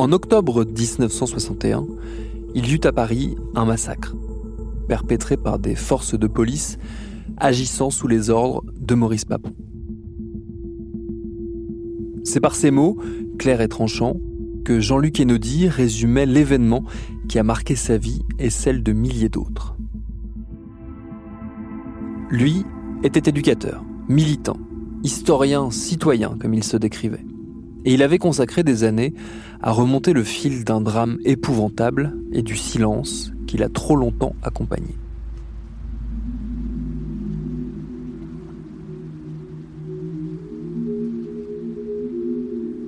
En octobre 1961, il y eut à Paris un massacre, perpétré par des forces de police agissant sous les ordres de Maurice Papon. C'est par ces mots, clairs et tranchants, que Jean-Luc Enodi résumait l'événement qui a marqué sa vie et celle de milliers d'autres. Lui était éducateur, militant, historien, citoyen, comme il se décrivait. Et il avait consacré des années à remonter le fil d'un drame épouvantable et du silence qu'il a trop longtemps accompagné.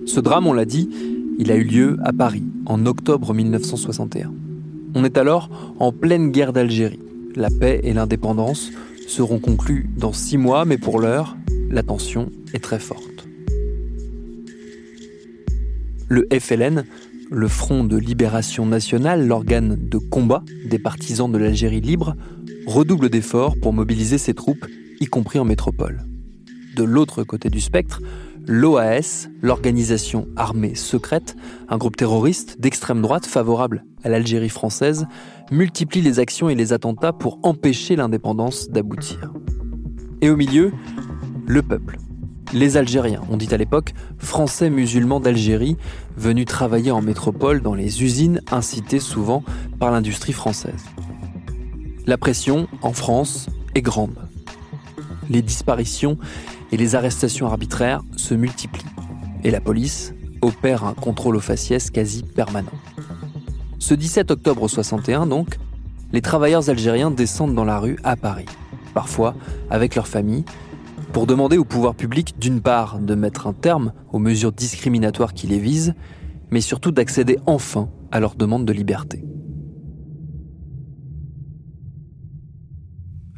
Ce drame, on l'a dit, il a eu lieu à Paris en octobre 1961. On est alors en pleine guerre d'Algérie. La paix et l'indépendance seront conclues dans six mois, mais pour l'heure, la tension est très forte. Le FLN, le Front de Libération Nationale, l'organe de combat des partisans de l'Algérie libre, redouble d'efforts pour mobiliser ses troupes, y compris en métropole. De l'autre côté du spectre, l'OAS, l'organisation armée secrète, un groupe terroriste d'extrême droite favorable à l'Algérie française, multiplie les actions et les attentats pour empêcher l'indépendance d'aboutir. Et au milieu, le peuple. Les Algériens, on dit à l'époque Français musulmans d'Algérie, venus travailler en métropole dans les usines incitées souvent par l'industrie française. La pression, en France, est grande. Les disparitions et les arrestations arbitraires se multiplient. Et la police opère un contrôle aux faciès quasi permanent. Ce 17 octobre 61, donc, les travailleurs algériens descendent dans la rue à Paris, parfois avec leur famille, pour demander au pouvoir public d'une part de mettre un terme aux mesures discriminatoires qui les visent, mais surtout d'accéder enfin à leur demande de liberté.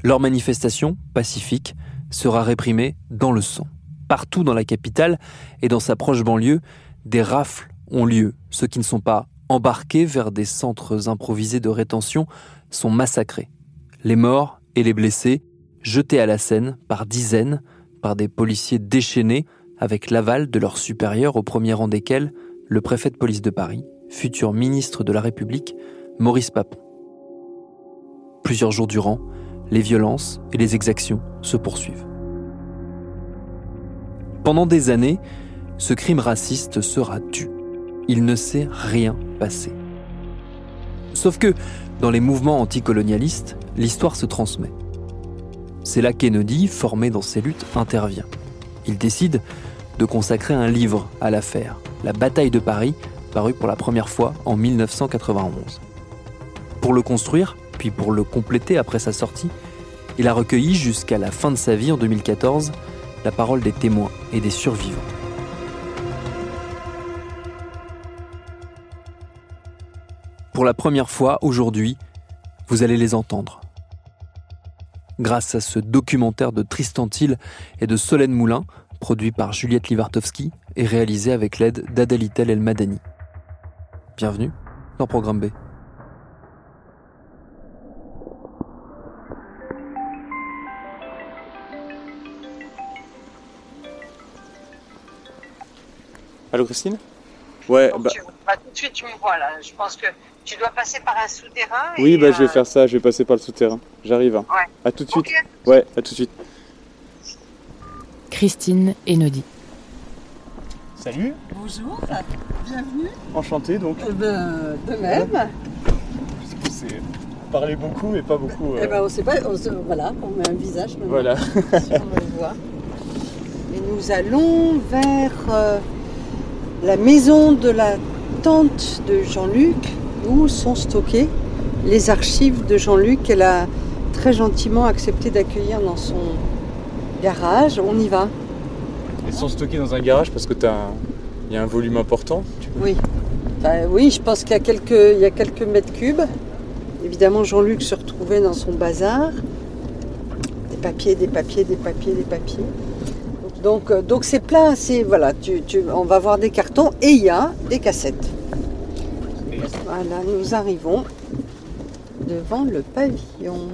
Leur manifestation, pacifique, sera réprimée dans le sang. Partout dans la capitale et dans sa proche banlieue, des rafles ont lieu. Ceux qui ne sont pas embarqués vers des centres improvisés de rétention sont massacrés. Les morts et les blessés jetés à la Seine par dizaines par des policiers déchaînés avec l'aval de leurs supérieurs au premier rang desquels le préfet de police de Paris, futur ministre de la République, Maurice Papon. Plusieurs jours durant, les violences et les exactions se poursuivent. Pendant des années, ce crime raciste sera tu. Il ne s'est rien passé. Sauf que, dans les mouvements anticolonialistes, l'histoire se transmet. C'est là qu'Enodi, formé dans ces luttes, intervient. Il décide de consacrer un livre à l'affaire, La bataille de Paris, paru pour la première fois en 1991. Pour le construire, puis pour le compléter après sa sortie, il a recueilli jusqu'à la fin de sa vie en 2014 la parole des témoins et des survivants. Pour la première fois aujourd'hui, vous allez les entendre grâce à ce documentaire de Tristan Thiel et de Solène Moulin, produit par Juliette Livartowski et réalisé avec l'aide d'Adalitel El Madani. Bienvenue dans Programme B. Allô Christine? Ouais, bah, tu- bah, tout de suite, tu me vois là. Je pense que tu dois passer par un souterrain. oui, et, bah, je vais euh, faire ça, je vais passer par le souterrain. J'arrive. Hein. Ouais. À tout de suite. Ouais, à tout de suite. Christine Enodi. Salut, Bonjour, bienvenue. enchanté donc. Eh ben, de même. C'est parler beaucoup mais pas beaucoup. euh, Eh ben, on sait pas, on se- voilà, on met un visage maintenant Voilà. si on le voit. Et nous allons vers euh, la maison de la tante de Jean-Luc, où sont stockées les archives de Jean-Luc qu'elle a très gentiment accepté d'accueillir dans son garage. On y va. Elles sont stockées dans un garage parce que il y a un volume important. Tu Oui. Enfin, oui, je pense qu'il y a quelques, il y a quelques mètres cubes. Évidemment, Jean-Luc se retrouvait dans son bazar. Des papiers, des papiers, des papiers, des papiers. Donc, euh, donc c'est plein. C'est voilà. Tu, tu- on va voir des cartons et il y a des cassettes. Voilà, nous arrivons devant le pavillon.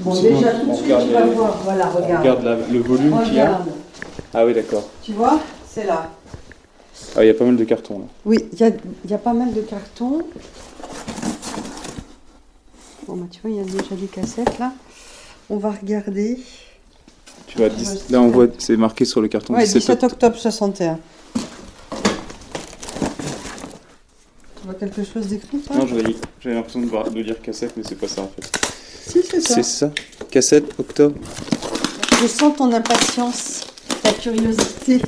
Bon, déjà tout de suite, tu vas les- voir. Voilà, On regarde. regarde la- le volume qu'il y a. Ah oui, d'accord. Tu vois, c'est là. Ah, il y a pas mal de cartons là. Oui, il y a, y a pas mal de cartons. Bon, bah, tu vois, il y a déjà des cassettes là. On va regarder. Tu vois, dix- là on voit, c'est marqué sur le carton Ouais, 17 17 octobre. octobre 61. Tu vois quelque chose d'écrit Non, j'avais j'avais l'impression de, voir- de lire cassette, mais c'est pas ça en fait. Si, c'est ça. C'est ça Cassette, octobre Je sens ton impatience, ta curiosité.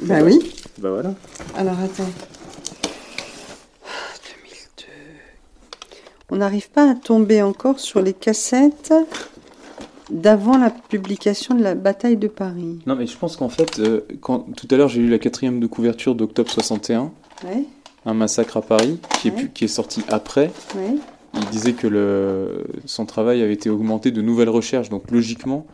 Bah oui. Bah voilà. Alors attends. On n'arrive pas à tomber encore sur les cassettes d'avant la publication de la bataille de Paris. Non, mais je pense qu'en fait, euh, quand, tout à l'heure j'ai lu la quatrième de couverture d'octobre 61, Ouais, Un massacre à Paris, qui est, Ouais. pu- qui est sorti après. ouais. Il disait que le, son travail avait été augmenté de nouvelles recherches, donc logiquement,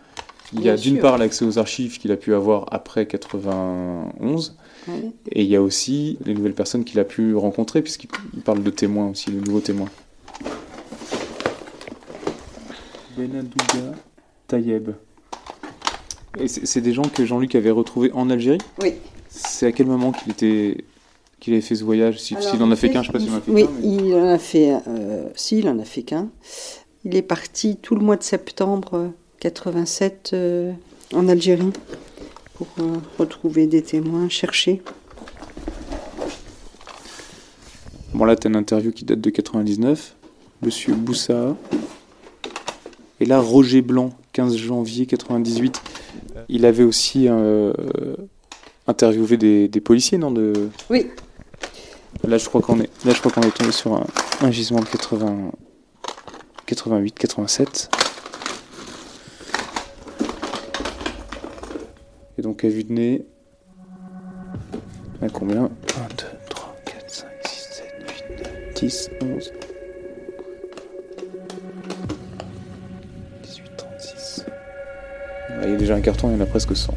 il y a d'une part l'accès aux archives qu'il a pu avoir après 91, ouais. et il y a aussi les nouvelles personnes qu'il a pu rencontrer, puisqu'il il parle de témoins aussi, de nouveaux témoins. Benadouga Tayeb. Et c'est des gens que Jean-Luc avait retrouvés en Algérie? Oui. C'est à quel moment qu'il était qu'il avait fait ce voyage? Si- S'il en a fait qu'un, je sais pas s'il en a fait Oui, qu'un. mais- il en a fait. Euh, si, il en a fait qu'un. Il est parti tout le mois de septembre euh, 87 euh, en Algérie pour euh, retrouver des témoins, chercher. Bon, là, t'as une interview qui date de 99. Monsieur Boussa. Et là, Roger Blanc, 15 janvier 98. Il avait aussi euh, interviewé des, des policiers, non de... Oui. Là, je crois qu'on est, là, je crois qu'on est tombé sur un, un gisement de 80, 88, 87. Et donc, à vue de nez, à combien? 1, 2, 3, 4, 5, 6, 7, 8, 9, 10, 11. Il y a déjà un carton, il y en a presque 100.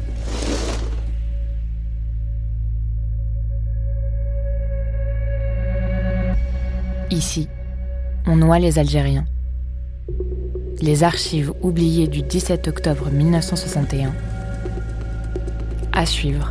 Ici, on noie les Algériens. Les archives oubliées du 17 octobre 1961. À suivre.